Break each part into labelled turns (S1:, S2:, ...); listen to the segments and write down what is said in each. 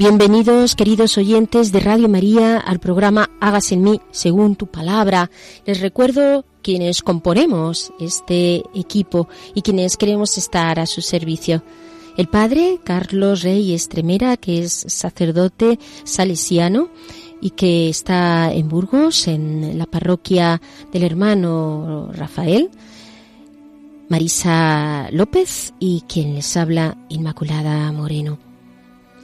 S1: Bienvenidos, queridos oyentes de Radio María, al programa Hágase en mí según tu palabra. Les recuerdo quienes componemos este equipo y quienes queremos estar a su servicio. El padre Carlos Rey Estremera, que es sacerdote salesiano y que está en Burgos, en la parroquia del hermano Rafael. Marisa López y quien les habla, Inmaculada Moreno.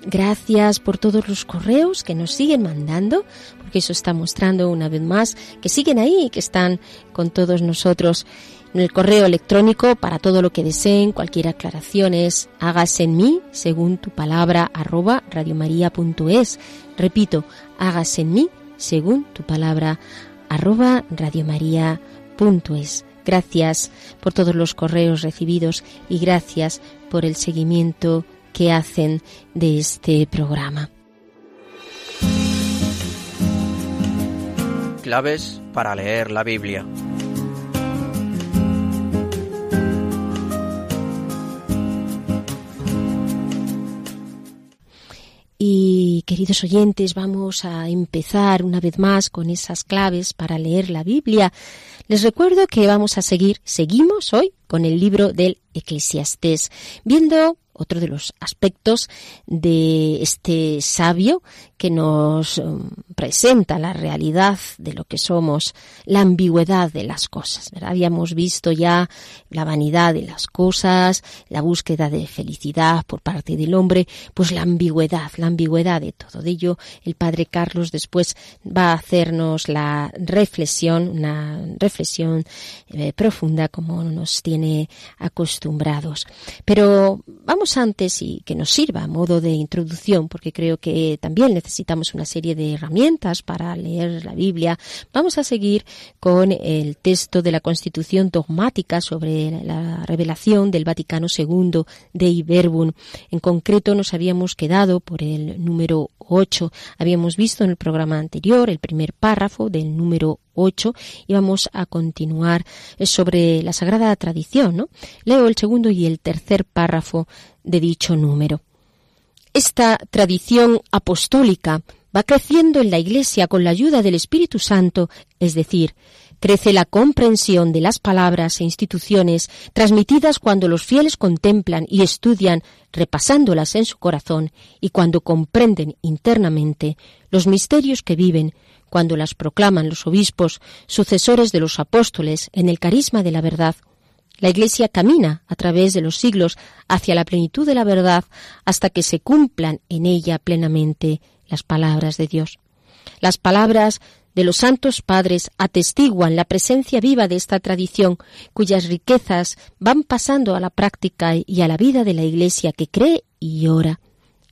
S1: Gracias por todos los correos que nos siguen mandando, porque eso está mostrando una vez más que siguen ahí, que están con todos nosotros. En el correo electrónico para todo lo que deseen, cualquier aclaración es hágase en mí, según tu palabra, arroba radiomaria.es. Repito, hágase en mí, según tu palabra, arroba radiomaria.es. Gracias por todos los correos recibidos y gracias por el seguimiento que hacen de este programa.
S2: Claves para leer la Biblia.
S1: Y queridos oyentes, vamos a empezar una vez más con esas claves para leer la Biblia. Les recuerdo que vamos a seguir, seguimos hoy con el libro del Eclesiastés, viendo otro de los aspectos de este sabio que nos um, presenta la realidad de lo que somos, la ambigüedad de las cosas. Habíamos visto ya la vanidad de las cosas, la búsqueda de felicidad por parte del hombre, pues la ambigüedad, la ambigüedad de todo de ello. El padre Carlos después va a hacernos la reflexión, una reflexión eh, profunda como nos tiene acostumbrados. Pero vamos antes y que nos sirva a modo de introducción, porque creo que también necesitamos una serie de herramientas para leer la Biblia. Vamos a seguir con el texto de la Constitución dogmática sobre la revelación del Vaticano II de Iberbun. En concreto nos habíamos quedado por el número 8. Habíamos visto en el programa anterior el primer párrafo del número 8 y vamos a continuar sobre la sagrada tradición. ¿no? Leo el segundo y el tercer párrafo de dicho número. Esta tradición apostólica va creciendo en la Iglesia con la ayuda del Espíritu Santo, es decir, crece la comprensión de las palabras e instituciones transmitidas cuando los fieles contemplan y estudian, repasándolas en su corazón, y cuando comprenden internamente los misterios que viven, cuando las proclaman los obispos, sucesores de los apóstoles, en el carisma de la verdad. La Iglesia camina a través de los siglos hacia la plenitud de la verdad hasta que se cumplan en ella plenamente las palabras de Dios. Las palabras de los santos padres atestiguan la presencia viva de esta tradición, cuyas riquezas van pasando a la práctica y a la vida de la Iglesia que cree y ora.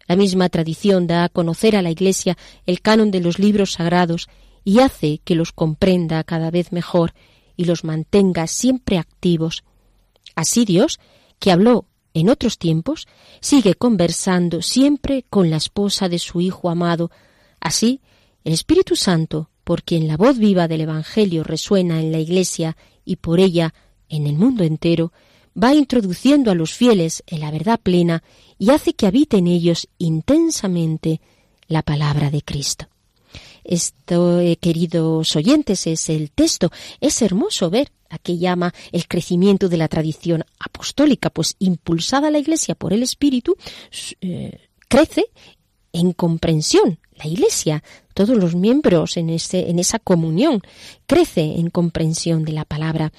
S1: La misma tradición da a conocer a la Iglesia el canon de los libros sagrados y hace que los comprenda cada vez mejor y los mantenga siempre activos. Así Dios, que habló en otros tiempos, sigue conversando siempre con la esposa de su Hijo amado. Así, el Espíritu Santo, por quien la voz viva del Evangelio resuena en la Iglesia y por ella en el mundo entero, va introduciendo a los fieles en la verdad plena y hace que habite en ellos intensamente la palabra de Cristo. Esto, eh, queridos oyentes, es el texto. Es hermoso ver a qué llama el crecimiento de la tradición apostólica, pues impulsada la Iglesia por el Espíritu, eh, crece en comprensión. La Iglesia, todos los miembros en, esa comunión, crece en comprensión de la palabra.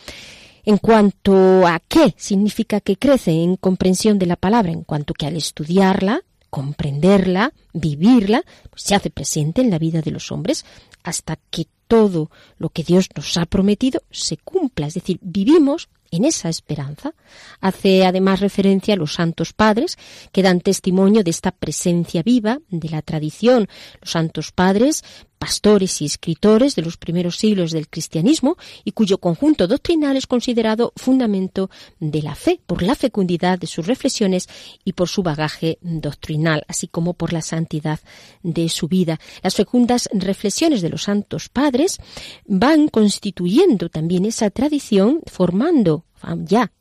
S1: En cuanto a qué significa que crece en comprensión de la palabra, en cuanto que al estudiarla, comprenderla, vivirla, pues se hace presente en la vida de los hombres hasta que todo lo que Dios nos ha prometido se cumpla. Es decir, vivimos en esa esperanza. Hace además referencia a los santos padres que dan testimonio de esta presencia viva de la tradición. Los santos padres pastores y escritores de los primeros siglos del cristianismo y cuyo conjunto doctrinal es considerado fundamento de la fe por la fecundidad de sus reflexiones y por su bagaje doctrinal, así como por la santidad de su vida. Las fecundas reflexiones de los santos padres van constituyendo también esa tradición, formando ya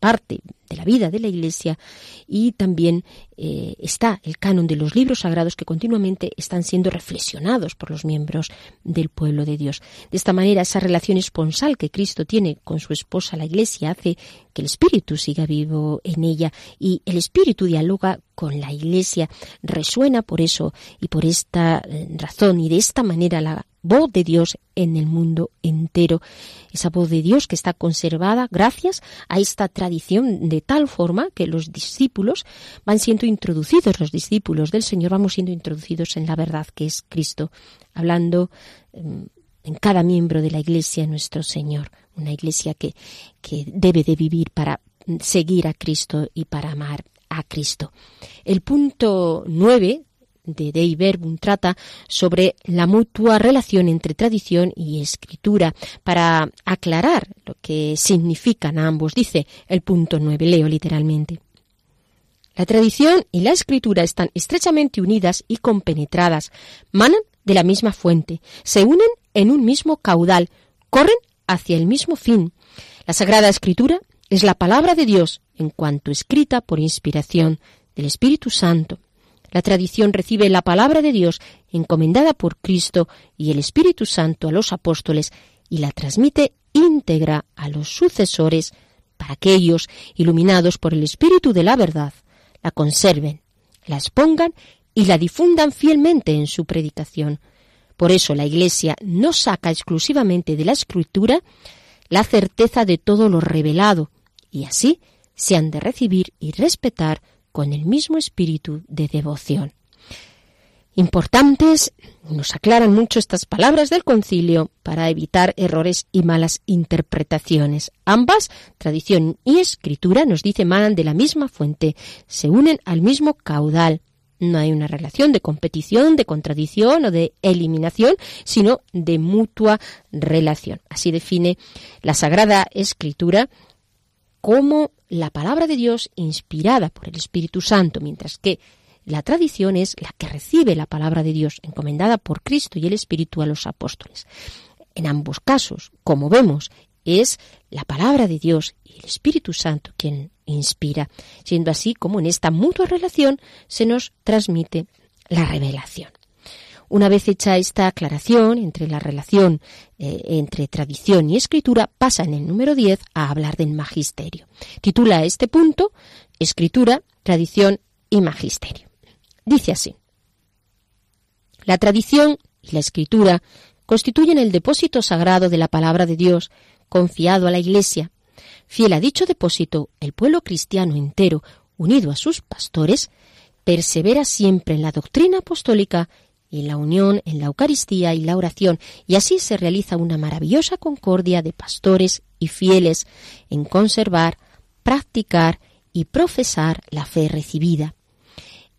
S1: parte de la vida de la Iglesia y también eh, está el canon de los libros sagrados que continuamente están siendo reflexionados por los miembros del pueblo de Dios. De esta manera, esa relación esponsal que Cristo tiene con su esposa, la Iglesia, hace que el Espíritu siga vivo en ella y el Espíritu dialoga con la Iglesia. Resuena por eso y por esta eh, razón y de esta manera la voz de Dios en el mundo entero. Esa voz de Dios que está conservada gracias a esta tradición de tal forma que los discípulos van siendo introducidos, los discípulos del Señor vamos siendo introducidos en la verdad que es Cristo, hablando em, en cada miembro de la Iglesia nuestro Señor, una Iglesia que, que debe de vivir para seguir a Cristo y para amar a Cristo. El punto nueve de Dei Verbum trata sobre la mutua relación entre tradición y escritura. Para aclarar lo que significan ambos, dice el punto 9, leo literalmente. La tradición y la escritura están estrechamente unidas y compenetradas, manan de la misma fuente, se unen en un mismo caudal, corren hacia el mismo fin. La Sagrada Escritura es la palabra de Dios en cuanto escrita por inspiración del Espíritu Santo. La tradición recibe la palabra de Dios encomendada por Cristo y el Espíritu Santo a los apóstoles y la transmite íntegra a los sucesores para que ellos, iluminados por el Espíritu de la verdad, la conserven, la expongan y la difundan fielmente en su predicación. Por eso la Iglesia no saca exclusivamente de la Escritura la certeza de todo lo revelado, y así se han de recibir y respetar con el mismo espíritu de devoción. Importantes, nos aclaran mucho estas palabras del concilio para evitar errores y malas interpretaciones. Ambas, tradición y escritura, nos dice manan de la misma fuente, se unen al mismo caudal. No hay una relación de competición, de contradicción o de eliminación, sino de mutua relación. Así define la Sagrada Escritura como la palabra de Dios inspirada por el Espíritu Santo, mientras que la tradición es la que recibe la palabra de Dios encomendada por Cristo y el Espíritu a los apóstoles. En ambos casos, como vemos, es la palabra de Dios y el Espíritu Santo quien inspira, siendo así como en esta mutua relación se nos transmite la revelación. Una vez hecha esta aclaración entre la relación eh, entre tradición y escritura, pasa en el número 10 a hablar del magisterio. Titula este punto Escritura, tradición y magisterio. Dice así. La tradición y la escritura constituyen el depósito sagrado de la palabra de Dios, confiado a la Iglesia. Fiel a dicho depósito, el pueblo cristiano entero, unido a sus pastores, persevera siempre en la doctrina apostólica y la unión en la Eucaristía y la oración, y así se realiza una maravillosa concordia de pastores y fieles en conservar, practicar y profesar la fe recibida.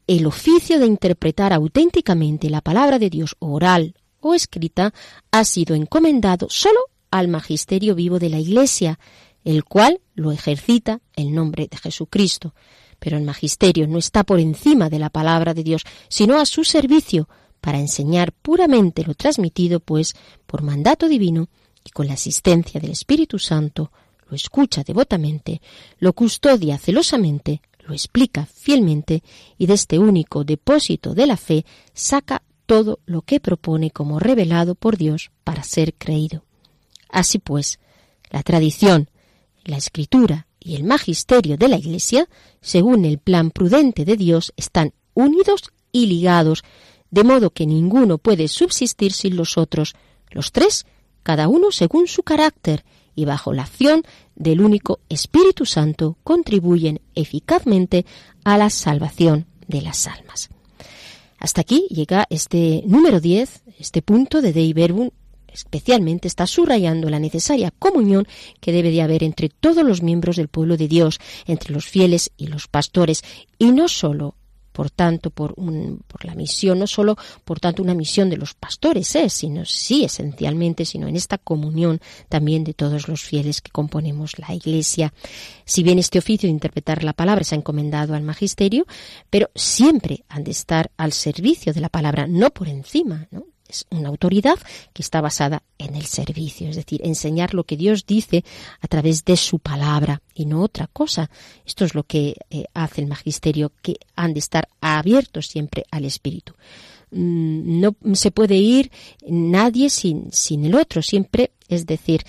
S1: El oficio de interpretar auténticamente la palabra de Dios oral o escrita ha sido encomendado solo al magisterio vivo de la Iglesia, el cual lo ejercita el nombre de Jesucristo. Pero el magisterio no está por encima de la palabra de Dios, sino a su servicio, para enseñar puramente lo transmitido, pues, por mandato divino y con la asistencia del Espíritu Santo, lo escucha devotamente, lo custodia celosamente, lo explica fielmente y de este único depósito de la fe saca todo lo que propone como revelado por Dios para ser creído. Así pues, la tradición, la escritura y el magisterio de la Iglesia, según el plan prudente de Dios, están unidos y ligados, de modo que ninguno puede subsistir sin los otros, los tres, cada uno según su carácter, y bajo la acción del único Espíritu Santo contribuyen eficazmente a la salvación de las almas. Hasta aquí llega este número 10, este punto de Dei Verbum, especialmente está subrayando la necesaria comunión que debe de haber entre todos los miembros del pueblo de Dios, entre los fieles y los pastores, y no solo por tanto, por, un, por la misión, no solo por tanto una misión de los pastores, ¿eh? sino sí esencialmente, sino en esta comunión también de todos los fieles que componemos la Iglesia. Si bien este oficio de interpretar la palabra se ha encomendado al magisterio, pero siempre han de estar al servicio de la palabra, no por encima, ¿no? Es una autoridad que está basada en el servicio, es decir, enseñar lo que Dios dice a través de su palabra y no otra cosa. Esto es lo que eh, hace el magisterio, que han de estar abiertos siempre al Espíritu. Mm, no se puede ir nadie sin, sin el otro, siempre, es decir,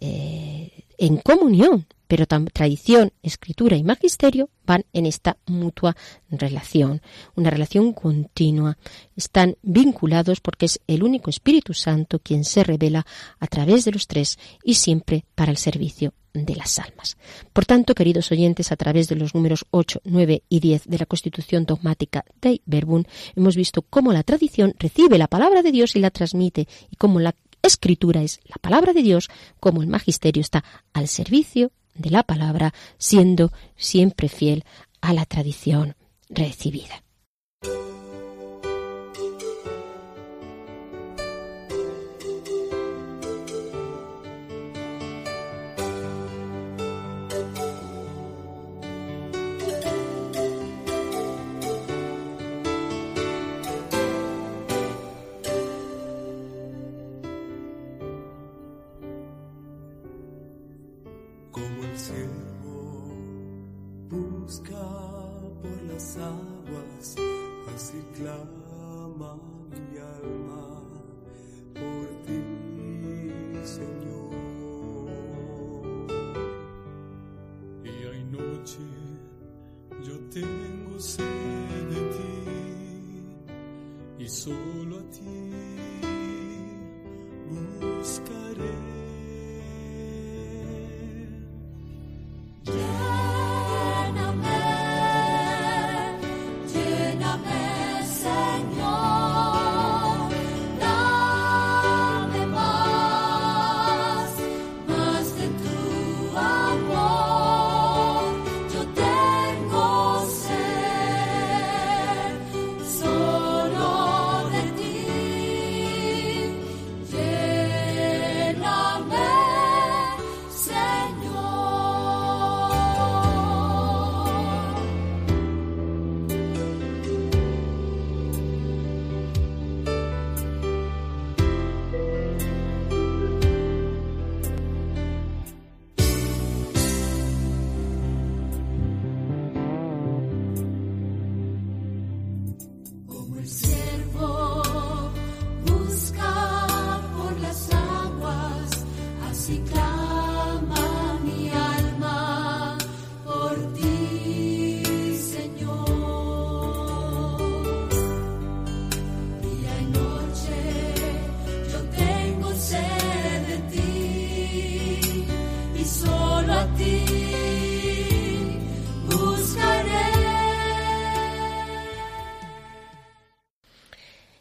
S1: eh, en comunión pero tradición, escritura y magisterio van en esta mutua relación, una relación continua. Están vinculados porque es el único Espíritu Santo quien se revela a través de los tres y siempre para el servicio de las almas. Por tanto, queridos oyentes, a través de los números 8, 9 y 10 de la Constitución dogmática de Verbum, hemos visto cómo la tradición recibe la palabra de Dios y la transmite, y cómo la escritura es la palabra de Dios, como el magisterio está al servicio de la palabra, siendo siempre fiel a la tradición recibida.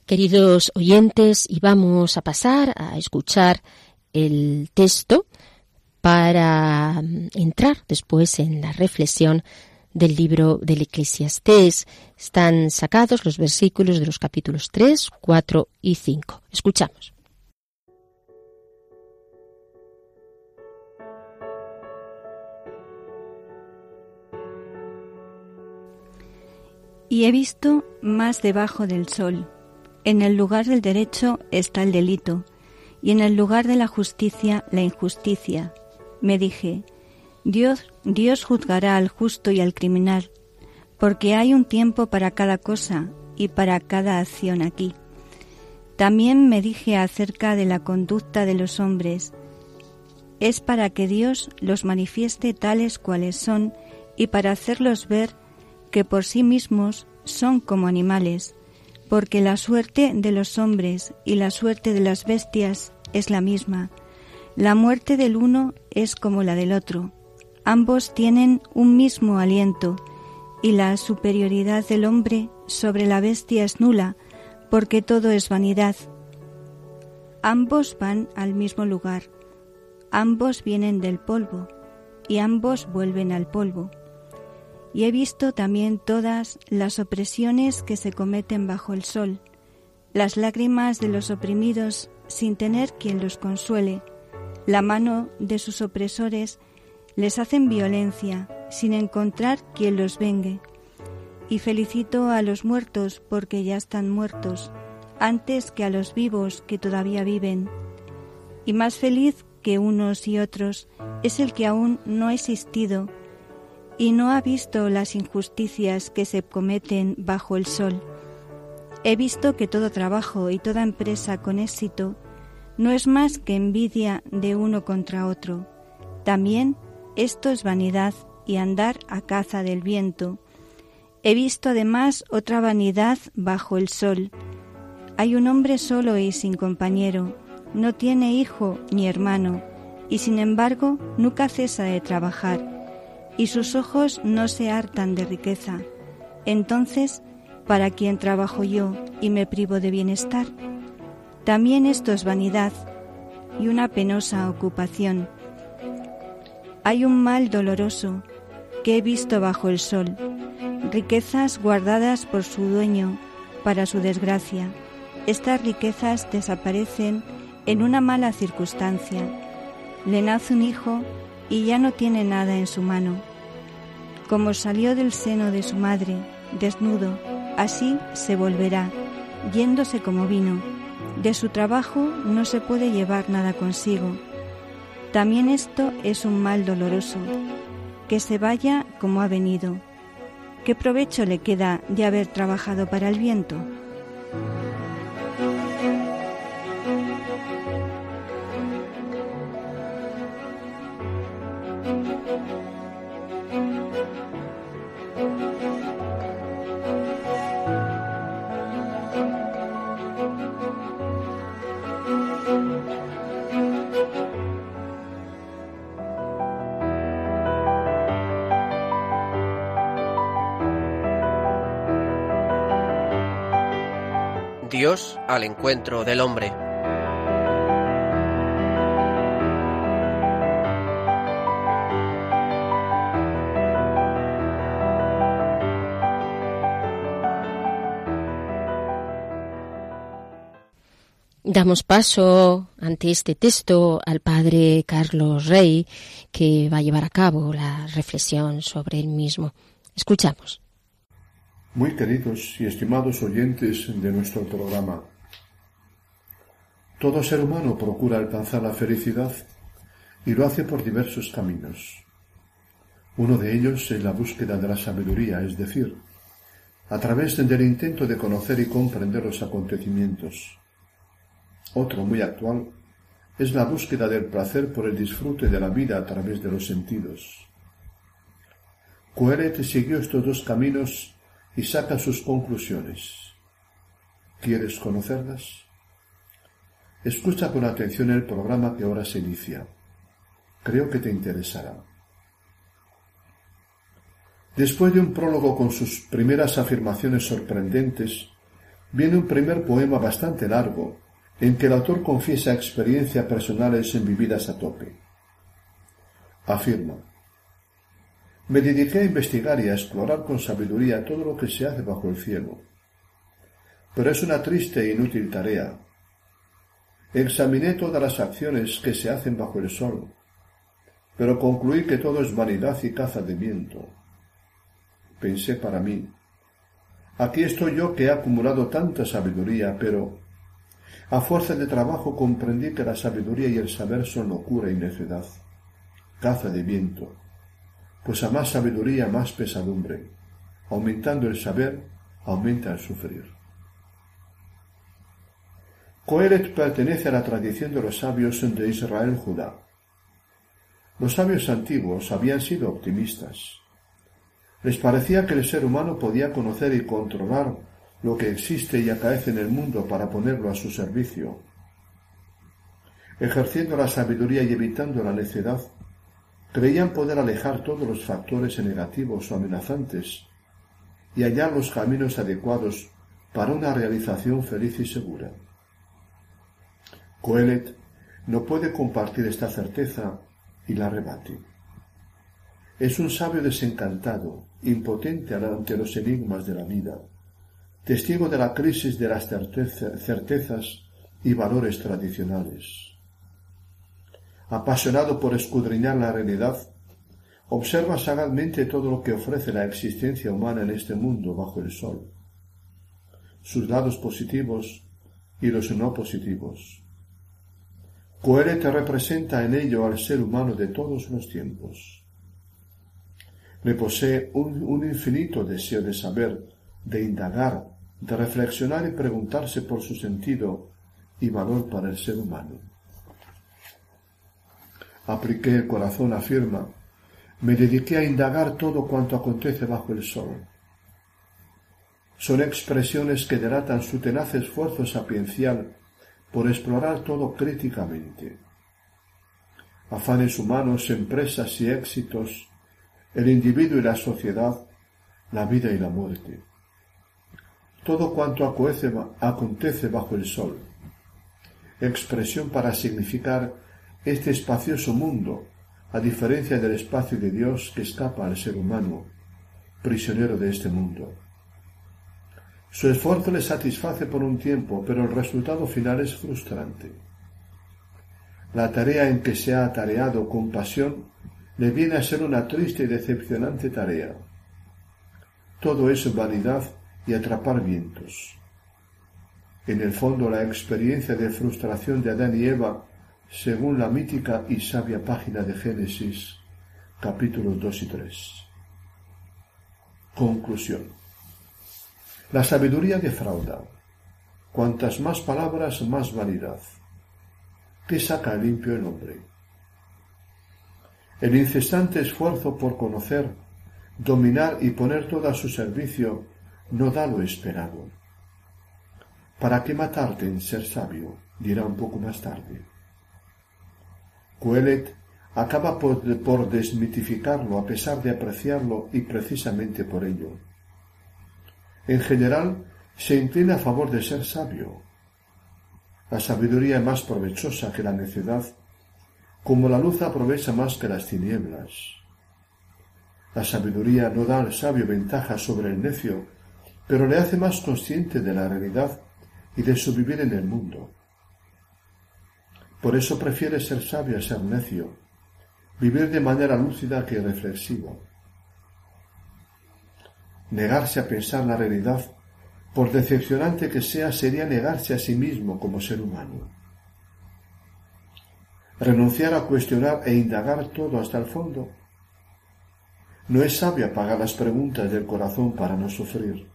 S1: Queridos oyentes, y vamos a pasar a escuchar el texto para mm, entrar después en la reflexión del libro del Eclesiastés. Están sacados los versículos de los capítulos 3, 4 y 5. Escuchamos.
S3: Y he visto más debajo del sol en el lugar del derecho está el delito, y en el lugar de la justicia la injusticia. Me dije, Dios, Dios juzgará al justo y al criminal, porque hay un tiempo para cada cosa y para cada acción aquí. También me dije acerca de la conducta de los hombres. Es para que Dios los manifieste tales cuales son y para hacerlos ver que por sí mismos son como animales, porque la suerte de los hombres y la suerte de las bestias es la misma. La muerte del uno es como la del otro. Ambos tienen un mismo aliento, y la superioridad del hombre sobre la bestia es nula, porque todo es vanidad. Ambos van al mismo lugar, ambos vienen del polvo, y ambos vuelven al polvo y he visto también todas las opresiones que se cometen bajo el sol, las lágrimas de los oprimidos sin tener quien los consuele, la mano de sus opresores les hacen violencia sin encontrar quien los vengue. Y felicito a los muertos porque ya están muertos, antes que a los vivos que todavía viven. Y más feliz que unos y otros es el que aún no ha existido y no ha visto las injusticias que se cometen bajo el sol. He visto que todo trabajo y toda empresa con éxito no es más que envidia de uno contra otro. También esto es vanidad y andar a caza del viento. He visto además otra vanidad bajo el sol. Hay un hombre solo y sin compañero, no tiene hijo ni hermano, y sin embargo nunca cesa de trabajar y sus ojos no se hartan de riqueza. Entonces, ¿para quién trabajo yo y me privo de bienestar? También esto es vanidad y una penosa ocupación. Hay un mal doloroso que he visto bajo el sol, riquezas guardadas por su dueño para su desgracia. Estas riquezas desaparecen en una mala circunstancia. Le nace un hijo y ya no tiene nada en su mano. Como salió del seno de su madre, desnudo, así se volverá, yéndose como vino. De su trabajo no se puede llevar nada consigo. También esto es un mal doloroso, que se vaya como ha venido. ¿Qué provecho le queda de haber trabajado para el viento?
S2: Al encuentro del hombre.
S1: Damos paso ante este texto al padre Carlos Rey, que va a llevar a cabo la reflexión sobre el mismo. Escuchamos.
S4: Muy queridos y estimados oyentes de nuestro programa, todo ser humano procura alcanzar la felicidad y lo hace por diversos caminos. Uno de ellos es la búsqueda de la sabiduría, es decir, a través del intento de conocer y comprender los acontecimientos. Otro muy actual es la búsqueda del placer por el disfrute de la vida a través de los sentidos. Coelet siguió estos dos caminos y saca sus conclusiones. ¿Quieres conocerlas? Escucha con atención el programa que ahora se inicia. Creo que te interesará. Después de un prólogo con sus primeras afirmaciones sorprendentes, viene un primer poema bastante largo, en que el autor confiesa experiencias personales en vividas a tope. Afirma, me dediqué a investigar y a explorar con sabiduría todo lo que se hace bajo el cielo. Pero es una triste e inútil tarea. Examiné todas las acciones que se hacen bajo el sol, pero concluí que todo es vanidad y caza de viento. Pensé para mí, Aquí estoy yo que he acumulado tanta sabiduría, pero a fuerza de trabajo comprendí que la sabiduría y el saber son locura y necedad, caza de viento, pues a más sabiduría más pesadumbre, aumentando el saber, aumenta el sufrir. Coelet pertenece a la tradición de los sabios de Israel Judá. Los sabios antiguos habían sido optimistas. Les parecía que el ser humano podía conocer y controlar lo que existe y acaece en el mundo para ponerlo a su servicio. Ejerciendo la sabiduría y evitando la necedad, creían poder alejar todos los factores negativos o amenazantes y hallar los caminos adecuados para una realización feliz y segura. Coelet no puede compartir esta certeza y la rebate. Es un sabio desencantado, impotente ante los enigmas de la vida testigo de la crisis de las certezas y valores tradicionales. Apasionado por escudriñar la realidad, observa sagazmente todo lo que ofrece la existencia humana en este mundo bajo el sol, sus lados positivos y los no positivos. te representa en ello al ser humano de todos los tiempos. Le posee un infinito deseo de saber, de indagar, de reflexionar y preguntarse por su sentido y valor para el ser humano. Apliqué el corazón, afirma, me dediqué a indagar todo cuanto acontece bajo el sol. Son expresiones que delatan su tenaz esfuerzo sapiencial por explorar todo críticamente. Afanes humanos, empresas y éxitos, el individuo y la sociedad, la vida y la muerte todo cuanto acontece bajo el sol, expresión para significar este espacioso mundo, a diferencia del espacio de Dios que escapa al ser humano, prisionero de este mundo. Su esfuerzo le satisface por un tiempo, pero el resultado final es frustrante. La tarea en que se ha atareado con pasión le viene a ser una triste y decepcionante tarea. Todo es vanidad y atrapar vientos. En el fondo la experiencia de frustración de Adán y Eva, según la mítica y sabia página de Génesis, capítulos 2 y 3. Conclusión. La sabiduría defrauda. Cuantas más palabras, más vanidad. ¿Qué saca limpio el hombre? El incesante esfuerzo por conocer, dominar y poner todo a su servicio no da lo esperado. ¿Para qué matarte en ser sabio? dirá un poco más tarde. Coelet acaba por, por, desmitificarlo a pesar de apreciarlo y precisamente por ello. En general, se inclina a favor de ser sabio. La sabiduría es más provechosa que la necedad, como la luz aprovecha más que las tinieblas. La sabiduría no da al sabio ventaja sobre el necio, pero le hace más consciente de la realidad y de su vivir en el mundo. Por eso prefiere ser sabio a ser necio, vivir de manera lúcida que reflexiva. Negarse a pensar la realidad, por decepcionante que sea, sería negarse a sí mismo como ser humano. Renunciar a cuestionar e indagar todo hasta el fondo. No es sabio apagar las preguntas del corazón para no sufrir.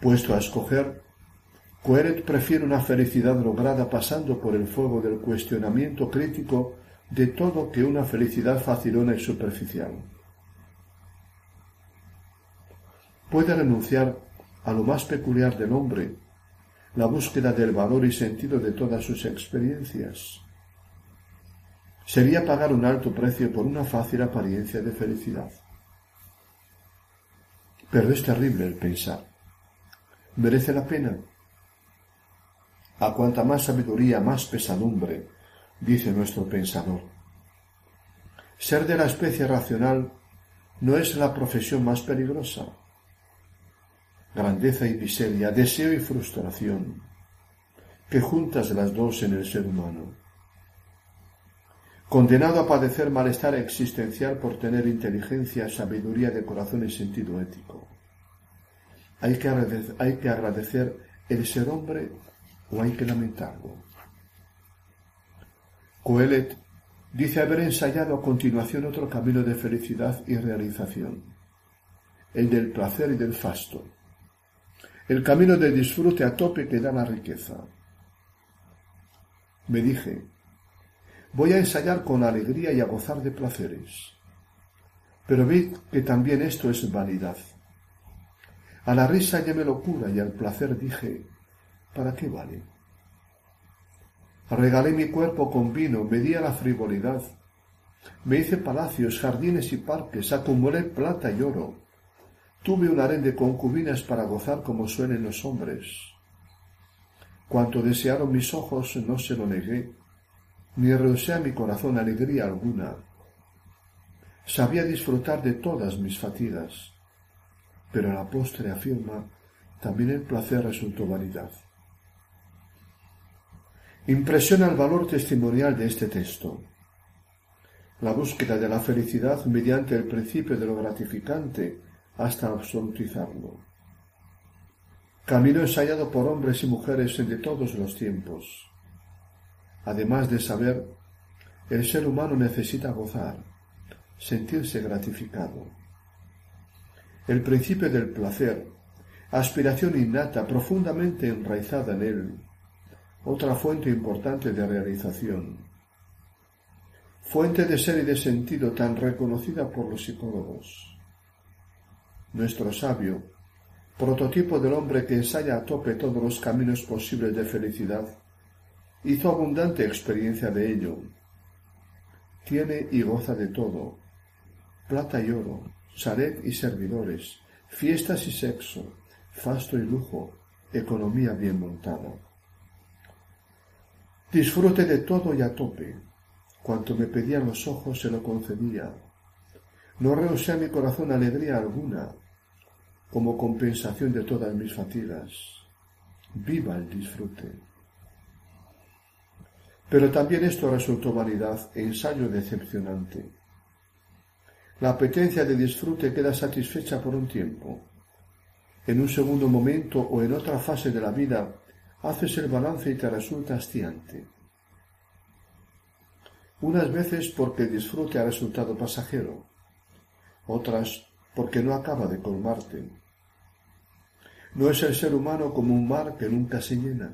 S4: Puesto a escoger, Coeret prefiere una felicidad lograda pasando por el fuego del cuestionamiento crítico de todo que una felicidad facilona y superficial. Puede renunciar a lo más peculiar del hombre, la búsqueda del valor y sentido de todas sus experiencias. Sería pagar un alto precio por una fácil apariencia de felicidad. Pero es terrible el pensar merece la pena. A cuanta más sabiduría, más pesadumbre, dice nuestro pensador. Ser de la especie racional no es la profesión más peligrosa. Grandeza y miseria, deseo y frustración, que juntas las dos en el ser humano. Condenado a padecer malestar existencial por tener inteligencia, sabiduría de corazón y sentido ético ¿Hay que, agradecer, ¿Hay que agradecer el ser hombre o hay que lamentarlo? Coelet dice haber ensayado a continuación otro camino de felicidad y realización, el del placer y del fasto, el camino de disfrute a tope que da la riqueza. Me dije, voy a ensayar con alegría y a gozar de placeres. Pero vi que también esto es vanidad. A la risa llamé locura y al placer dije, ¿para qué vale? Regalé mi cuerpo con vino, me di a la frivolidad. Me hice palacios, jardines y parques, acumulé plata y oro. Tuve un harén de concubinas para gozar como suelen los hombres. Cuanto desearon mis ojos no se lo negué, ni rehusé a mi corazón alegría alguna. Sabía disfrutar de todas mis fatigas, pero la postre afirma, también el placer resultó vanidad. Impresiona el valor testimonial de este texto. La búsqueda de la felicidad mediante el principio de lo gratificante hasta absolutizarlo. Camino ensayado por hombres y mujeres de todos los tiempos. Además de saber, el ser humano necesita gozar, sentirse gratificado. El principio del placer, aspiración innata profundamente enraizada en él, otra fuente importante de realización, fuente de ser y de sentido tan reconocida por los psicólogos. Nuestro sabio, prototipo del hombre que ensaya a tope todos los caminos posibles de felicidad, hizo abundante experiencia de ello. Tiene y goza de todo, plata y oro, chalet y servidores, fiestas y sexo, fasto y lujo, economía bien montada. Disfrute de todo y a tope. Cuanto me pedían los ojos se lo concedía. No rehusé a mi corazón alegría alguna, como compensación de todas mis fatigas. Viva el disfrute. Pero también esto resultó vanidad e ensayo decepcionante. La apetencia de disfrute queda satisfecha por un tiempo. En un segundo momento o en otra fase de la vida haces el balance y te resulta hastiante. Unas veces porque el disfrute ha resultado pasajero, otras porque no acaba de colmarte. No es el ser humano como un mar que nunca se llena,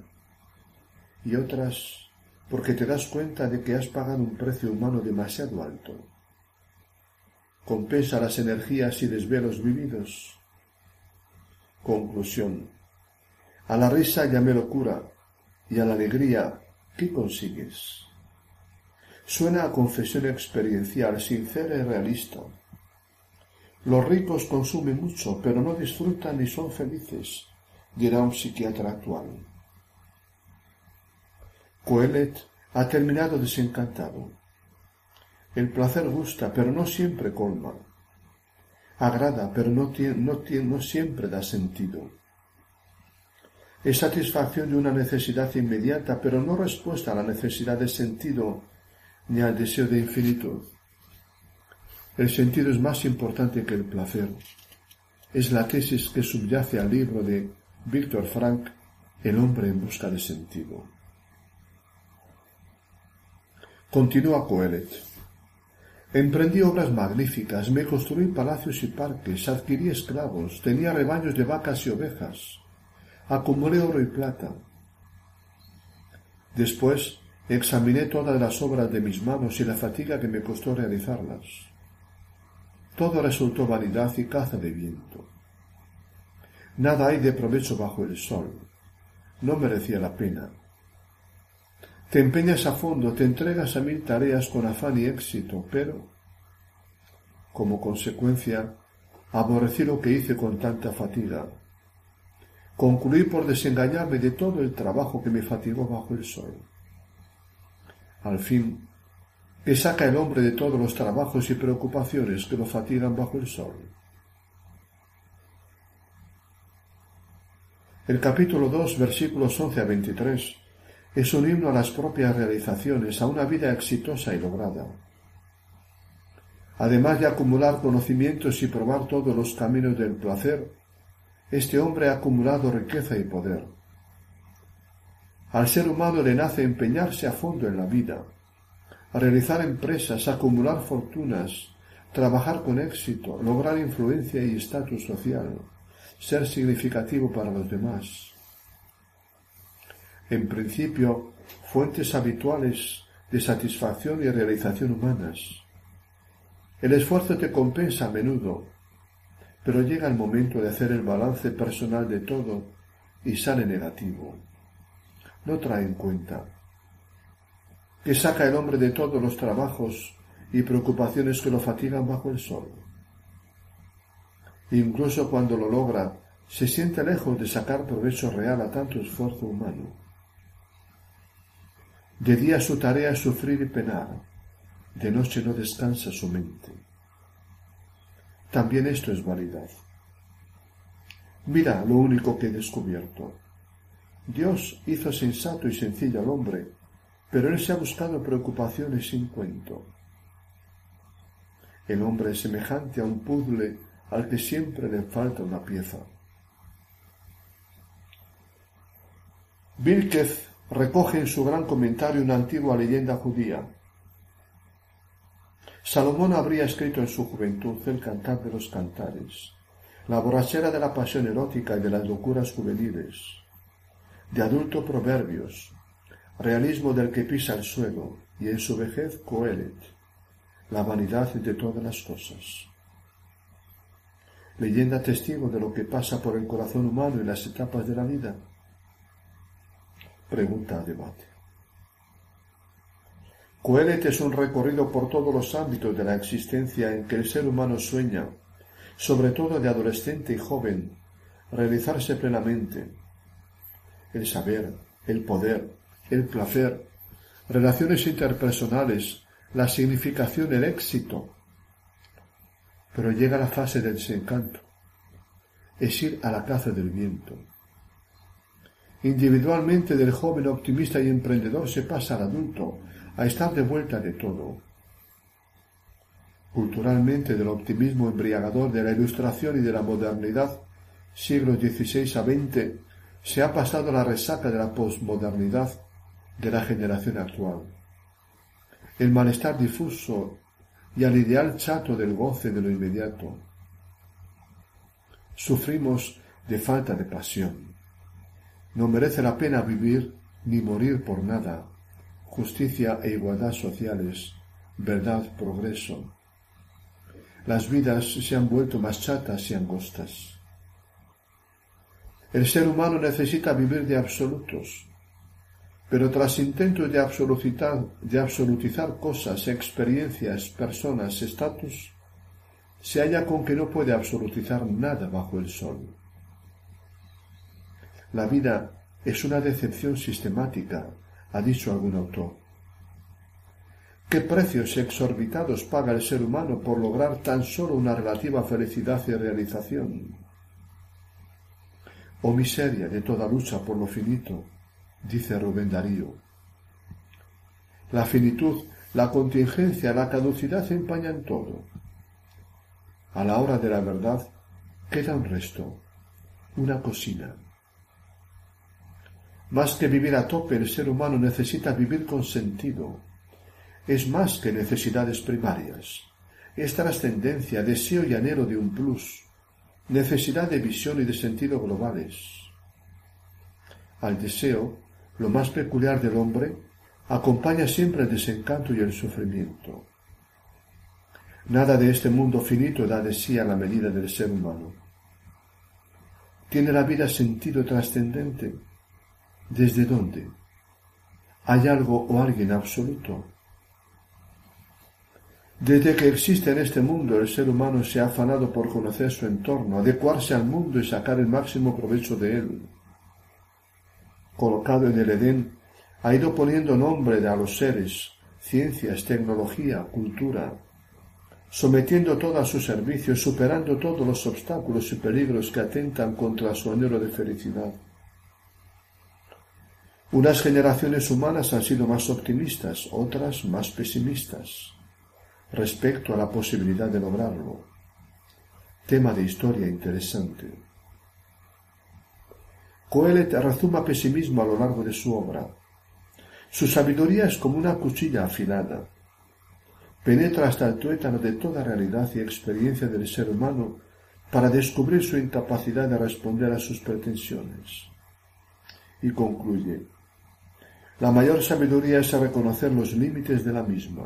S4: y otras porque te das cuenta de que has pagado un precio humano demasiado alto. Compensa las energías y desvelos vividos. Conclusión. A la risa llamé locura y a la alegría, ¿qué consigues? Suena a confesión experiencial, sincera y realista. Los ricos consumen mucho, pero no disfrutan ni son felices, dirá un psiquiatra actual. Coelet ha terminado desencantado. El placer gusta, pero no siempre colma. Agrada, pero no, no, no siempre da sentido es satisfacción de una necesidad inmediata, pero no respuesta a la necesidad de sentido ni al deseo de infinitud. El sentido es más importante que el placer. Es la tesis que subyace al libro de Víctor Frank, El hombre en busca de sentido. Continúa Coelet. Emprendí obras magníficas, me construí palacios y parques, adquirí esclavos, tenía rebaños de vacas y ovejas acumulé oro y plata. Después examiné todas las obras de mis manos y la fatiga que me costó realizarlas. Todo resultó vanidad y caza de viento. Nada hay de provecho bajo el sol. No merecía la pena. Te empeñas a fondo, te entregas a mil tareas con afán y éxito, pero, como consecuencia, aborrecí lo que hice con tanta fatiga concluí por desengañarme de todo el trabajo que me fatigó bajo el sol. Al fin, ¿qué saca el hombre de todos los trabajos y preocupaciones que lo fatigan bajo el sol? El capítulo 2, versículos 11 a 23, es un himno a las propias realizaciones, a una vida exitosa y lograda. Además de acumular conocimientos y probar todos los caminos del placer, este hombre ha acumulado riqueza y poder. Al ser humano le nace empeñarse a fondo en la vida, a realizar empresas, acumular fortunas, trabajar con éxito, lograr influencia y estatus social, ser significativo para los demás. En principio, fuentes habituales de satisfacción y realización humanas. El esfuerzo te compensa a menudo, pero llega el momento de hacer el balance personal de todo y sale negativo. No trae en cuenta que saca el hombre de todos los trabajos y preocupaciones que lo fatigan bajo el sol. Incluso cuando lo logra, se siente lejos de sacar provecho real a tanto esfuerzo humano. De día su tarea es sufrir y penar, de noche no descansa su mente. También esto es vanidad. Mira lo único que he descubierto. Dios hizo sensato y sencillo al hombre, pero él se ha buscado preocupaciones sin cuento. El hombre es semejante a un puzzle al que siempre le falta una pieza. Vilquez recoge en su gran comentario una antigua leyenda judía. Salomón habría escrito en su juventud el cantar de los cantares, la borrachera de la pasión erótica y de las locuras juveniles, de adulto proverbios, realismo del que pisa el suelo, y en su vejez coelet, la vanidad de todas las cosas. Leyenda testigo de lo que pasa por el corazón humano en las etapas de la vida. Pregunta a debate. Coelet es un recorrido por todos los ámbitos de la existencia en que el ser humano sueña, sobre todo de adolescente y joven, realizarse plenamente. El saber, el poder, el placer, relaciones interpersonales, la significación, el éxito. Pero llega la fase del desencanto. Es ir a la caza del viento. Individualmente del joven optimista y emprendedor se pasa al adulto, a estar de vuelta de todo. Culturalmente del optimismo embriagador de la ilustración y de la modernidad, siglos XVI a XX, se ha pasado la resaca de la posmodernidad de la generación actual el malestar difuso y al ideal chato del goce de lo inmediato. Sufrimos de falta de pasión. No merece la pena vivir ni morir por nada. Justicia e igualdad sociales, verdad, progreso. Las vidas se han vuelto más chatas y angostas. El ser humano necesita vivir de absolutos, pero tras intentos de absolutizar, absolutizar cosas, experiencias, personas, estatus, se halla con que no puede absolutizar nada bajo el sol. La vida es una decepción sistemática, ha dicho algún autor. ¿Qué precios exorbitados paga el ser humano por lograr tan solo una relativa felicidad y realización? O miseria de toda lucha por lo finito, dice Rubén Darío. La finitud, la contingencia, la caducidad empañan todo. A la hora de la verdad queda un resto, una cocina. Más que vivir a tope, el ser humano necesita vivir con sentido. Es más que necesidades primarias. Es trascendencia, deseo y anhelo de un plus, necesidad de visión y de sentido globales. Al deseo lo más peculiar del hombre, acompaña siempre el desencanto y el sufrimiento. Nada de este mundo finito da de sí a la medida del ser humano. ¿Tiene la vida sentido trascendente? ¿Desde dónde? ¿Hay algo o alguien absoluto? Desde que existe en este mundo, el ser humano se ha afanado por conocer su entorno, adecuarse al mundo y sacar el máximo provecho de él colocado en el Edén, ha ido poniendo nombre a los seres, ciencias, tecnología, cultura, sometiendo todo a su servicio, superando todos los obstáculos y peligros que atentan contra su anhelo de felicidad. Unas generaciones humanas han sido más optimistas, otras más pesimistas respecto a la posibilidad de lograrlo. Tema de historia interesante. Coelet rezuma pesimismo a lo largo de su obra. Su sabiduría es como una cuchilla afilada. Penetra hasta el tuétano de toda realidad y experiencia del ser humano para descubrir su incapacidad de responder a sus pretensiones. Y concluye, la mayor sabiduría es reconocer los límites de la misma.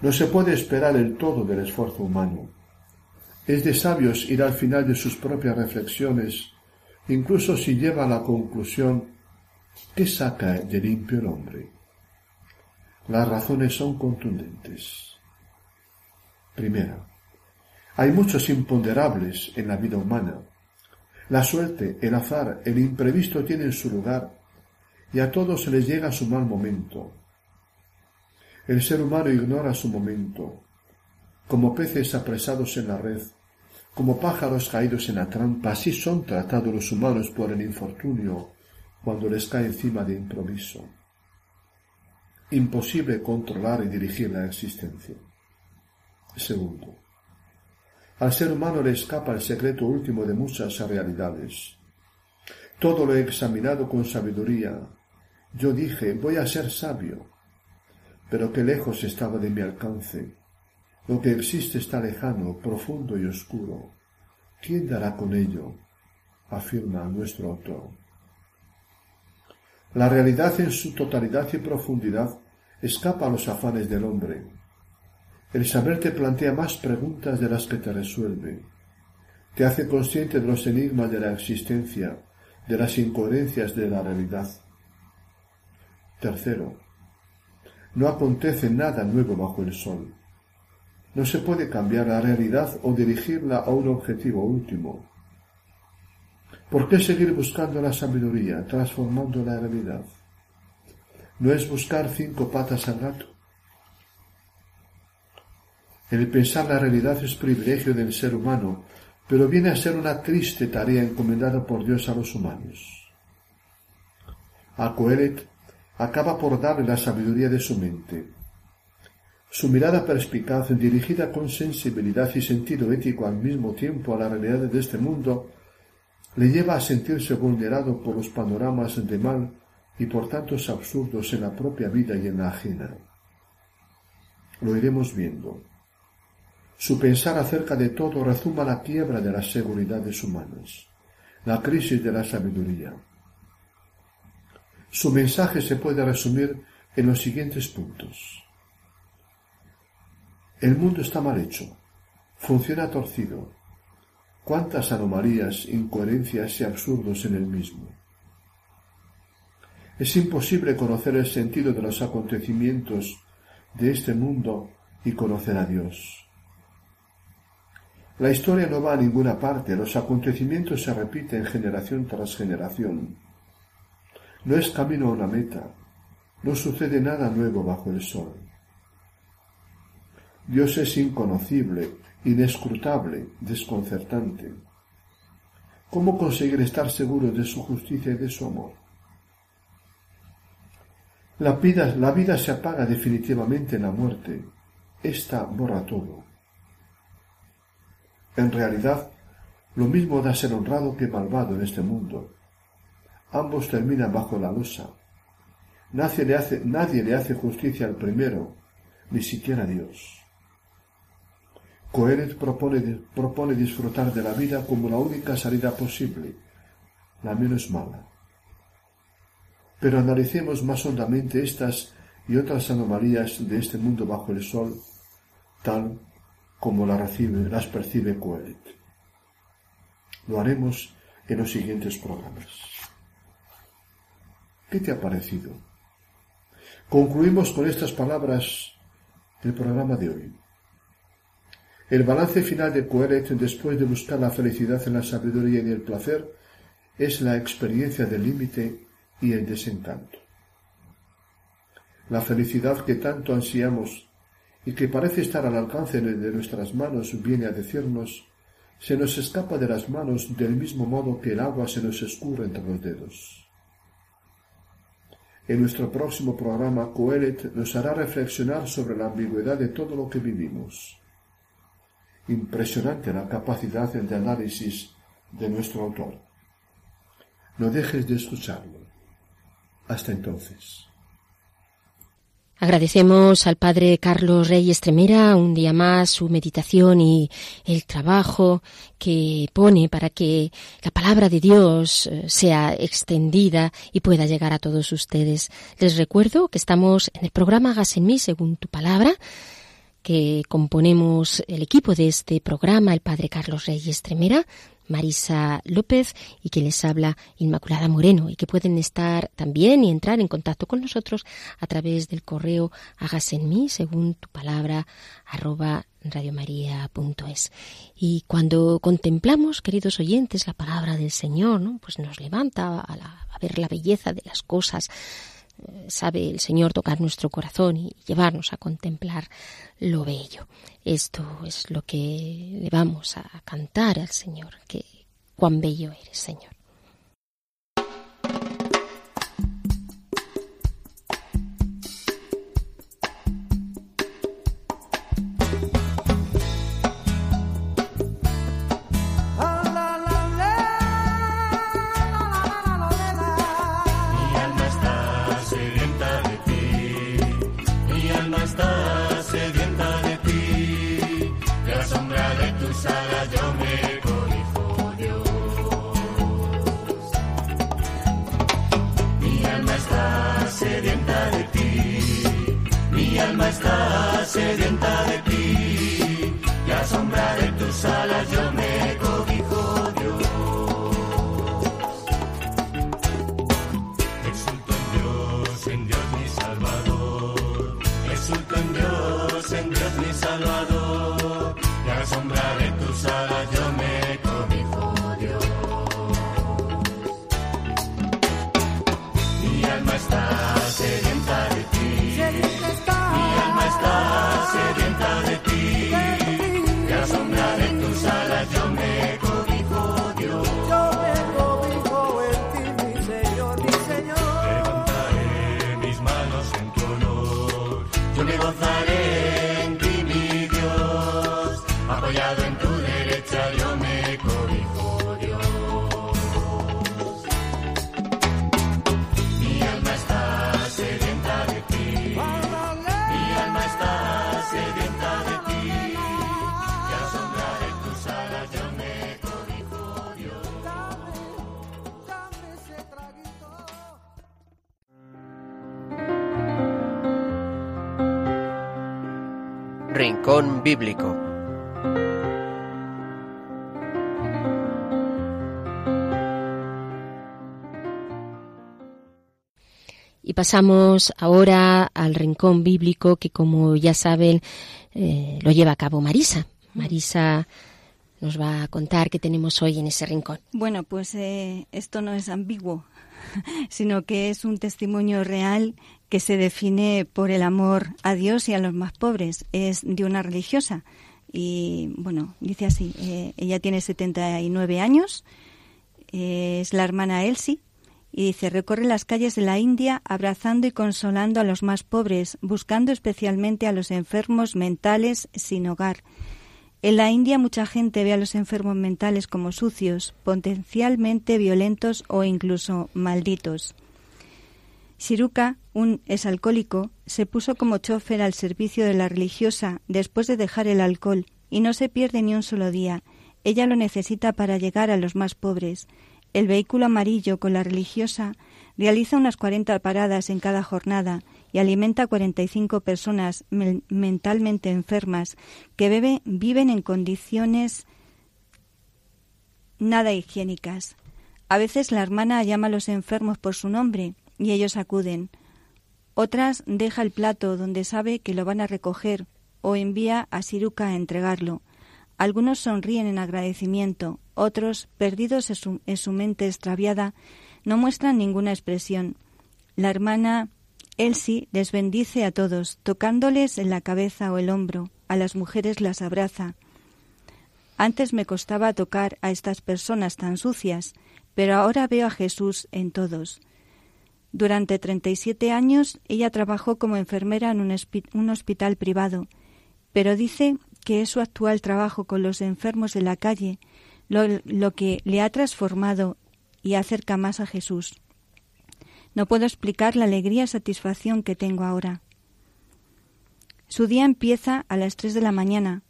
S4: No se puede esperar el todo del esfuerzo humano. Es de sabios ir al final de sus propias reflexiones, incluso si lleva a la conclusión ¿qué saca de limpio el hombre? Las razones son contundentes. Primera, hay muchos imponderables en la vida humana. La suerte, el azar, el imprevisto tienen su lugar y a todos les llega su mal momento. El ser humano ignora su momento, como peces apresados en la red, como pájaros caídos en la trampa, así son tratados los humanos por el infortunio cuando les cae encima de improviso. Imposible controlar y dirigir la existencia. Segundo, al ser humano le escapa el secreto último de muchas realidades. Todo lo examinado con sabiduría. Yo dije, voy a ser sabio. Pero qué lejos estaba de mi alcance. Lo que existe está lejano, profundo y oscuro. ¿Quién dará con ello? afirma nuestro autor. La realidad en su totalidad y profundidad escapa a los afanes del hombre. El saber te plantea más preguntas de las que te resuelve. Te hace consciente de los enigmas de la existencia, de las incoherencias de la realidad. Tercero, no acontece nada nuevo bajo el sol. No se puede cambiar la realidad o dirigirla a un objetivo último. ¿Por qué seguir buscando la sabiduría, transformando la realidad? ¿No es buscar cinco patas al gato? El pensar la realidad es privilegio del ser humano, pero viene a ser una triste tarea encomendada por Dios a los humanos. A acaba por darle la sabiduría de su mente. Su mirada perspicaz, dirigida con sensibilidad y sentido ético al mismo tiempo a la realidad de este mundo, le lleva a sentirse vulnerado por los panoramas de mal y por tantos absurdos en la propia vida y en la ajena. Lo iremos viendo. Su pensar acerca de todo rezuma la quiebra de las seguridades humanas, la crisis de la sabiduría. Su mensaje se puede resumir en los siguientes puntos. El mundo está mal hecho, funciona torcido. Cuántas anomalías, incoherencias y absurdos en el mismo. Es imposible conocer el sentido de los acontecimientos de este mundo y conocer a Dios. La historia no va a ninguna parte, los acontecimientos se repiten generación tras generación. No es camino a una meta, no sucede nada nuevo bajo el sol. Dios es inconocible, inescrutable, desconcertante. ¿Cómo conseguir estar seguro de su justicia y de su amor? La vida, la vida se apaga definitivamente en la muerte. Esta borra todo. En realidad, lo mismo da ser honrado que malvado en este mundo. Ambos terminan bajo la losa. Nadie le hace, justicia al primero, ni siquiera Dios. Coelet propone, propone disfrutar de la vida como la única salida posible, la menos mala. Pero analicemos más hondamente estas y otras anomalías de este mundo bajo el sol, tal como la recibe, las percibe Coelet. Lo haremos en los siguientes programas. ¿Qué te ha parecido? Concluimos con estas palabras el programa de hoy. El balance final de Coelet después de buscar la felicidad en la sabiduría y el placer es la experiencia del límite y el desencanto. La felicidad que tanto ansiamos y que parece estar al alcance de nuestras manos viene a decirnos se nos escapa de las manos del mismo modo que el agua se nos escurre entre los dedos. En nuestro próximo programa, Coelet nos hará reflexionar sobre la ambigüedad de todo lo que vivimos. Impresionante la capacidad de análisis de nuestro autor. No dejes de escucharlo. Hasta entonces.
S1: Agradecemos al Padre Carlos Reyes Tremera un día más su meditación y el trabajo que pone para que la palabra de Dios eh, sea extendida y pueda llegar a todos ustedes. Les recuerdo que estamos en el programa Hagas en mí según tu palabra que componemos el equipo de este programa, el Padre Carlos Reyes Tremera, Marisa López y que les habla Inmaculada Moreno y que pueden estar también y entrar en contacto con nosotros a través del correo hágase en mí según tu palabra arroba radiomaria.es. Y cuando contemplamos, queridos oyentes, la palabra del Señor, ¿no? pues nos levanta a, a ver la belleza de las cosas, sabe el Señor tocar nuestro corazón y llevarnos a contemplar lo bello. Esto es lo que le vamos a cantar al Señor, que cuán bello eres, Señor.
S5: Sedienta de ti, y a sombra de tus alas yo me
S2: Bíblico.
S1: Y pasamos ahora al rincón bíblico que, como ya saben, eh, lo lleva a cabo Marisa. Marisa nos va a contar qué tenemos hoy en ese rincón.
S3: Bueno, pues eh, esto no es ambiguo, sino que es un testimonio real que se define por el amor a Dios y a los más pobres. Es de una religiosa. Y bueno, dice así, eh, ella tiene 79 años, eh, es la hermana Elsie, y dice, recorre las calles de la India abrazando y consolando a los más pobres, buscando especialmente a los enfermos mentales sin hogar. En la India mucha gente ve a los enfermos mentales como sucios, potencialmente violentos o incluso malditos. Shiruka, un exalcohólico, se puso como chofer al servicio de la religiosa después de dejar el alcohol y no se pierde ni un solo día. Ella lo necesita para llegar a los más pobres. El vehículo amarillo con la religiosa realiza unas 40 paradas en cada jornada y alimenta a 45 personas men- mentalmente enfermas que viven en condiciones nada higiénicas. A veces la hermana llama a los enfermos por su nombre y ellos acuden. Otras deja el plato donde sabe que lo van a recoger o envía a Siruca a entregarlo. Algunos sonríen en agradecimiento, otros, perdidos en su, en su mente extraviada, no muestran ninguna expresión. La hermana Elsie les bendice a todos, tocándoles en la cabeza o el hombro. A las mujeres las abraza. Antes me costaba tocar a estas personas tan sucias, pero ahora veo a Jesús en todos. Durante 37 años ella trabajó como enfermera en un, hospital privado, pero dice que es su actual trabajo con los enfermos de la calle lo, lo que le ha transformado y acerca más a Jesús. No puedo explicar la alegría y satisfacción que tengo ahora. Su día empieza a las tres de la mañana.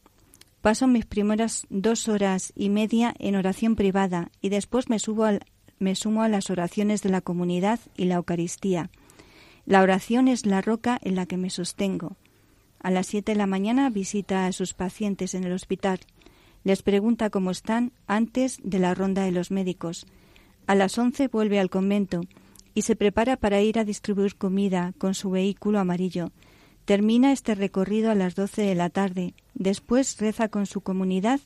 S3: Paso mis primeras dos horas y media en oración privada y después me, subo al, me sumo a las oraciones de la comunidad y la Eucaristía. La oración es la roca en la que me sostengo. A las siete de la mañana visita a sus pacientes en el hospital. Les pregunta cómo están antes de la ronda de los médicos. A las once vuelve al convento y se prepara para ir a distribuir comida con su vehículo amarillo. Termina este recorrido a las doce de la tarde. Después reza con su comunidad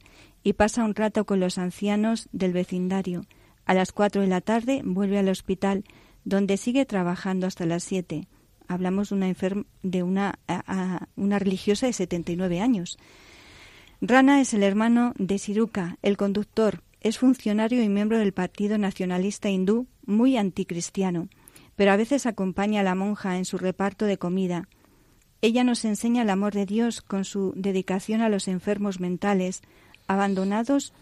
S3: y pasa un rato con los ancianos del vecindario. A las cuatro de la tarde vuelve al hospital, donde sigue trabajando hasta las siete. Hablamos de una, de una, una religiosa de 79 años. Rana es el hermano de Siruka, el conductor. Es funcionario y miembro del Partido Nacionalista Hindú, muy anticristiano, pero a veces acompaña a la monja en su reparto de comida. Ella nos enseña el amor de Dios con su dedicación a los enfermos mentales, abandonados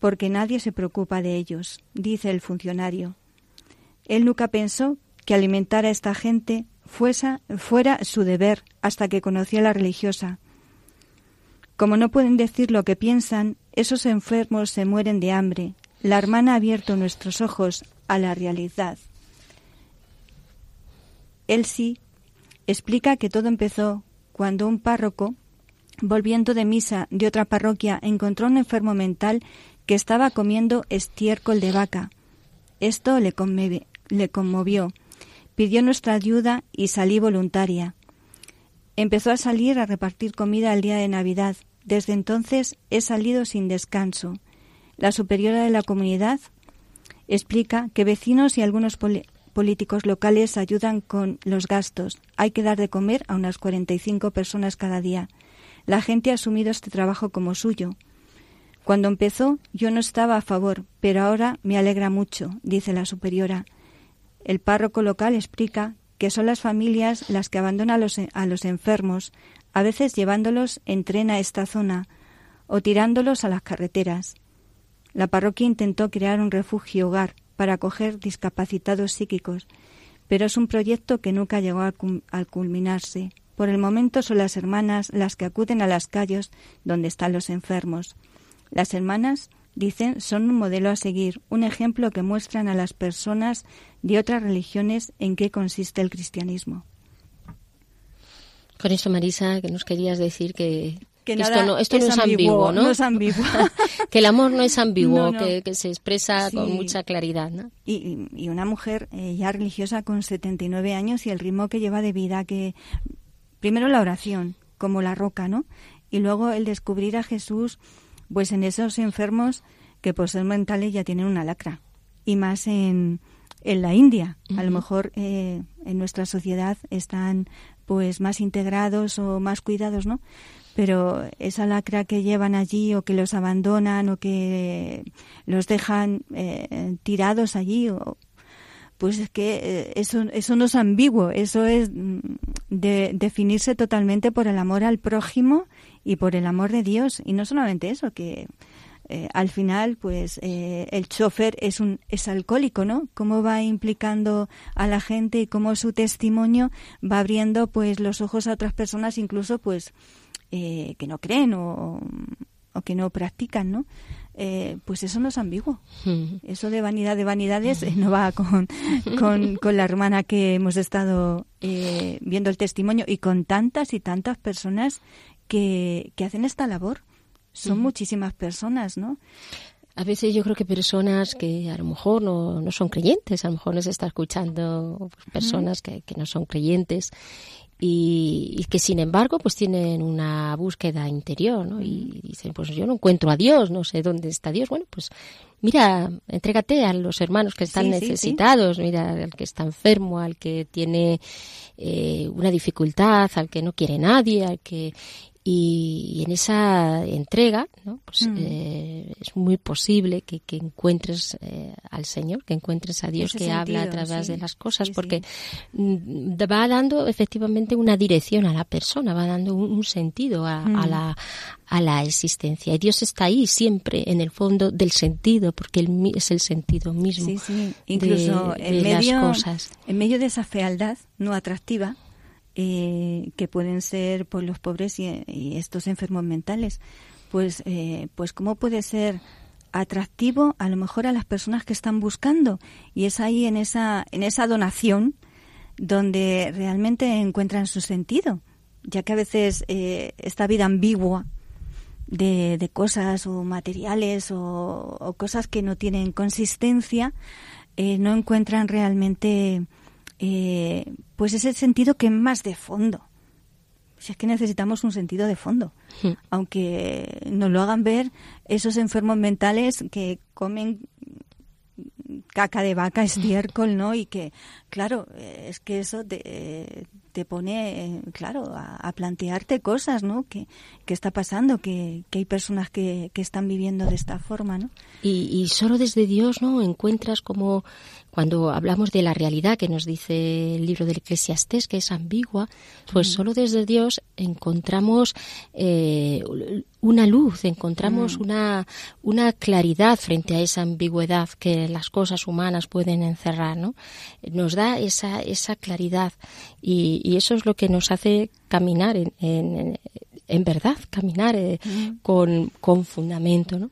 S3: porque nadie se preocupa de ellos, dice el funcionario. Él nunca pensó que alimentar a esta gente fuera su deber hasta que conoció a la religiosa. Como no pueden decir lo que piensan, esos enfermos se mueren de hambre. La hermana ha abierto nuestros ojos a la realidad. Él sí explica que todo empezó cuando un párroco, volviendo de misa de otra parroquia, encontró un enfermo mental que estaba comiendo estiércol de vaca. Esto le, le conmovió. Pidió nuestra ayuda y salí voluntaria. Empezó a salir a repartir comida el día de Navidad. Desde entonces he salido sin descanso. La superiora de la comunidad explica que vecinos y algunos políticos locales ayudan con los gastos. Hay que dar de comer a unas 45 personas cada día. La gente ha asumido este trabajo como suyo. Cuando empezó yo no estaba a favor, pero ahora me alegra mucho, dice la superiora. El párroco local explica que son las familias las que abandonan a los, a los enfermos, a veces llevándolos en tren a esta zona o tirándolos a las carreteras. La parroquia intentó crear un refugio hogar para acoger discapacitados psíquicos, pero es un proyecto que nunca llegó a, culminarse. Por el momento son las hermanas las que acuden a las calles donde están los enfermos. Las hermanas, dicen, son un modelo a seguir, un ejemplo que muestran a las personas de otras religiones en qué consiste el cristianismo.
S1: Con eso, Marisa, que nos querías decir que,
S3: que
S1: esto no, esto
S3: es
S1: no es
S3: ambiguo,
S1: ambiguo, ¿no?
S3: no es ambiguo.
S1: que el amor no es ambiguo,
S3: No.
S1: Que, que se expresa con mucha claridad, ¿no?
S3: Y, y una mujer eh, ya religiosa con 79 años y el ritmo que lleva de vida, que primero la oración, como la roca, ¿no? Y luego el descubrir a Jesús, pues en esos enfermos que por ser mentales ya tienen una lacra. Y más en, en la India. A lo mejor eh, en nuestra sociedad están pues más integrados o más cuidados, ¿no? Pero esa lacra que llevan allí o que los abandonan o que los dejan eh, tirados allí o, pues es que eh, eso, eso no es ambiguo, eso es mm, de, definirse totalmente por el amor al prójimo y por el amor de Dios. Y no solamente eso, que eh, al final, pues eh, el chofer es un es alcohólico, ¿no? Cómo va implicando a la gente y cómo su testimonio va abriendo, pues, los ojos a otras personas, incluso, pues, eh, que no creen o, o que no practican, ¿no? Eh, pues eso no es ambiguo. Eso de vanidad de vanidades eh, no va con, con, con la hermana que hemos estado eh, viendo el testimonio y con tantas y tantas personas que, que hacen esta labor. Son muchísimas personas, ¿no?
S1: A veces yo creo que personas que a lo mejor no, no son creyentes, a lo mejor nos está escuchando pues, personas que, que no son creyentes y, y que sin embargo pues tienen una búsqueda interior, ¿no? Y dicen, pues yo no encuentro a Dios, no sé dónde está Dios. Bueno, pues mira, entrégate a los hermanos que están
S3: Sí, sí, sí.
S1: necesitados, mira al que está enfermo, al que tiene eh, una dificultad, al que no quiere nadie, al que Y en esa entrega, ¿no? pues,
S3: Mm.
S1: eh, es muy posible que, que encuentres eh, al Señor, que encuentres a Dios que habla a través
S3: sí.
S1: de las cosas,
S3: Sí,
S1: porque mm, va dando efectivamente una dirección a la persona, va dando un, un sentido a,
S3: Mm.
S1: a la, a la existencia. Y Dios está ahí siempre en el fondo del sentido, porque él es el sentido mismo
S3: Sí, sí. Incluso
S1: de,
S3: en,
S1: de
S3: medio,
S1: las cosas.
S3: en medio de esa fealdad no atractiva eh, que pueden ser pues, los pobres y, estos enfermos mentales, pues, eh, pues cómo puede ser atractivo a lo mejor a las personas que están buscando y es ahí en esa en esa donación donde realmente encuentran su sentido ya que a veces eh, esta vida ambigua de, de cosas o materiales o, o cosas que no tienen consistencia eh, no encuentran realmente eh, pues ese sentido que es más de fondo si es que necesitamos un sentido de fondo
S1: Hmm.
S3: aunque nos lo hagan ver esos enfermos mentales que comen caca de vaca, estiércol, ¿no? Y que, claro, es que eso te, te pone, eh, claro, a, a plantearte cosas, ¿no? Que, que está pasando, que, que hay personas que, que están viviendo de esta forma, ¿no?
S1: Y, y solo desde Dios, ¿no? Encuentras como cuando hablamos de la realidad que nos dice el libro del Eclesiastés, que es ambigua, pues solo desde Dios encontramos eh, una luz, encontramos una, una claridad frente a esa ambigüedad que las cosas humanas pueden encerrar, ¿no? Nos da esa, esa claridad y, y eso es lo que nos hace caminar en, en, en verdad, caminar eh, con, con fundamento, ¿no?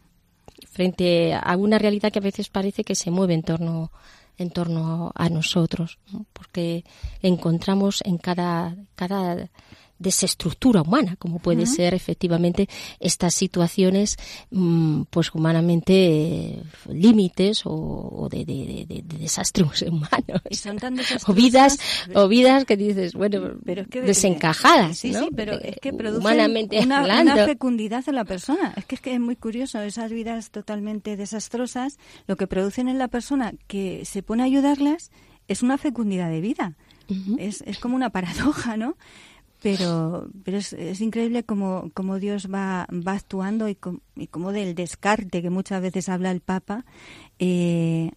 S1: frente a una realidad que a veces parece que se mueve en torno en torno a nosotros, ¿no? porque encontramos en cada cada desestructura humana, como puede ser efectivamente estas situaciones, mm, pues humanamente eh, límites o, o de, de- de- de desastres humanos.
S3: Y son tan
S1: o vidas, o vidas que dices, bueno,
S3: pero es que
S1: desencajadas,
S3: sí,
S1: ¿no?
S3: sí, pero es que producen
S1: humanamente
S3: una,
S1: hablando.
S3: una fecundidad en la persona. Es que, es que es muy curioso, esas vidas totalmente desastrosas, lo que producen en la persona que se pone a ayudarlas es una fecundidad de vida. es, es como una paradoja, ¿no? Pero, pero es, es increíble como, como Dios va, va actuando y, com- y como del descarte que muchas veces habla el Papa, eh,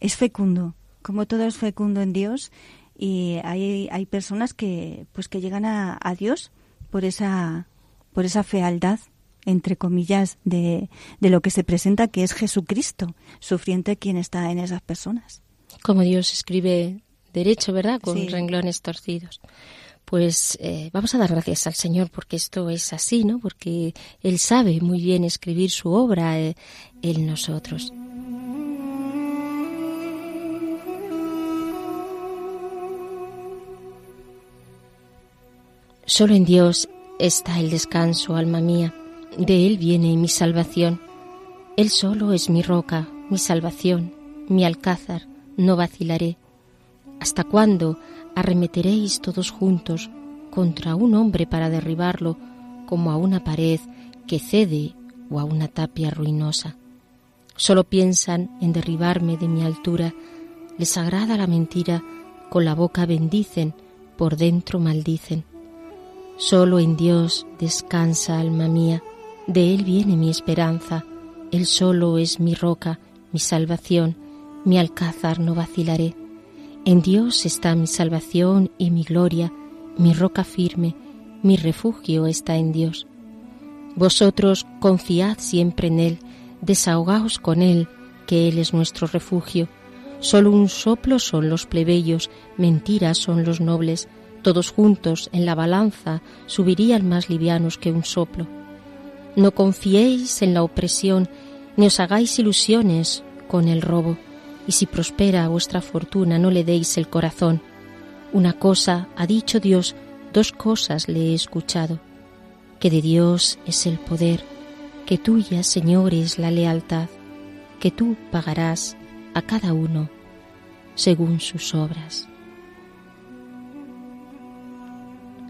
S3: es fecundo, como todo es fecundo en Dios y hay, hay personas que pues que llegan a, a Dios por esa por esa fealdad entre comillas de, de lo que se presenta que es Jesucristo sufriente quien está en esas personas
S1: como Dios escribe derecho, ¿verdad? Con
S3: Sí.
S1: renglones torcidos. Pues eh, vamos a dar gracias al Señor porque esto es así, ¿no? Porque Él sabe muy bien escribir su obra eh, en nosotros. Solo en Dios está el descanso, alma mía. De Él viene mi salvación. Él solo es mi roca, mi salvación, mi alcázar, no vacilaré. ¿Hasta cuándo arremeteréis todos juntos contra un hombre para derribarlo como a una pared que cede o a una tapia ruinosa? Solo piensan en derribarme de mi altura, les agrada la mentira, con la boca bendicen, por dentro maldicen. Solo en Dios descansa alma mía, de Él viene mi esperanza, Él solo es mi roca, mi salvación, mi alcázar no vacilaré. En Dios está mi salvación y mi gloria, mi roca firme, mi refugio está en Dios. Vosotros confiad siempre en Él, desahogaos con Él, que Él es nuestro refugio. Solo un soplo son los plebeyos, mentiras son los nobles, todos juntos en la balanza subirían más livianos que un soplo. No confiéis en la opresión, ni os hagáis ilusiones con el robo, y si prospera vuestra fortuna no le deis el corazón. Una cosa ha dicho Dios, dos cosas le he escuchado, que de Dios es el poder, que tuya, Señor, es la lealtad, que tú pagarás a cada uno según sus obras.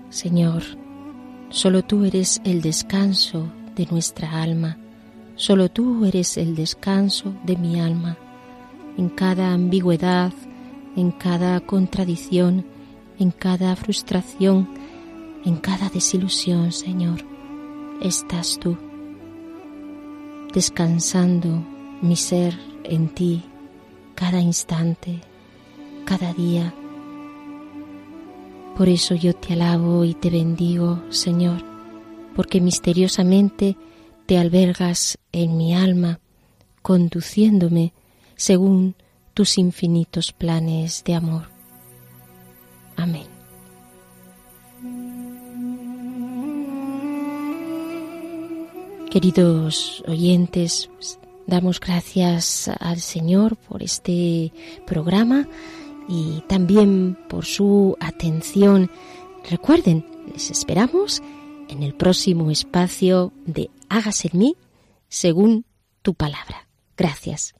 S1: Señor, solo tú eres el descanso de nuestra alma, solo tú eres el descanso de mi alma. En cada ambigüedad, en cada contradicción, en cada frustración, en cada desilusión, Señor, estás tú, descansando mi ser en ti cada instante, cada día. Por eso yo te alabo y te bendigo, Señor, porque misteriosamente te albergas en mi alma, conduciéndome según tus infinitos planes de amor. Amén. Queridos oyentes, damos gracias al Señor por este programa y también por su atención. Recuerden, les esperamos en el próximo espacio de Hágase en mí según tu palabra. Gracias.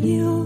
S6: Según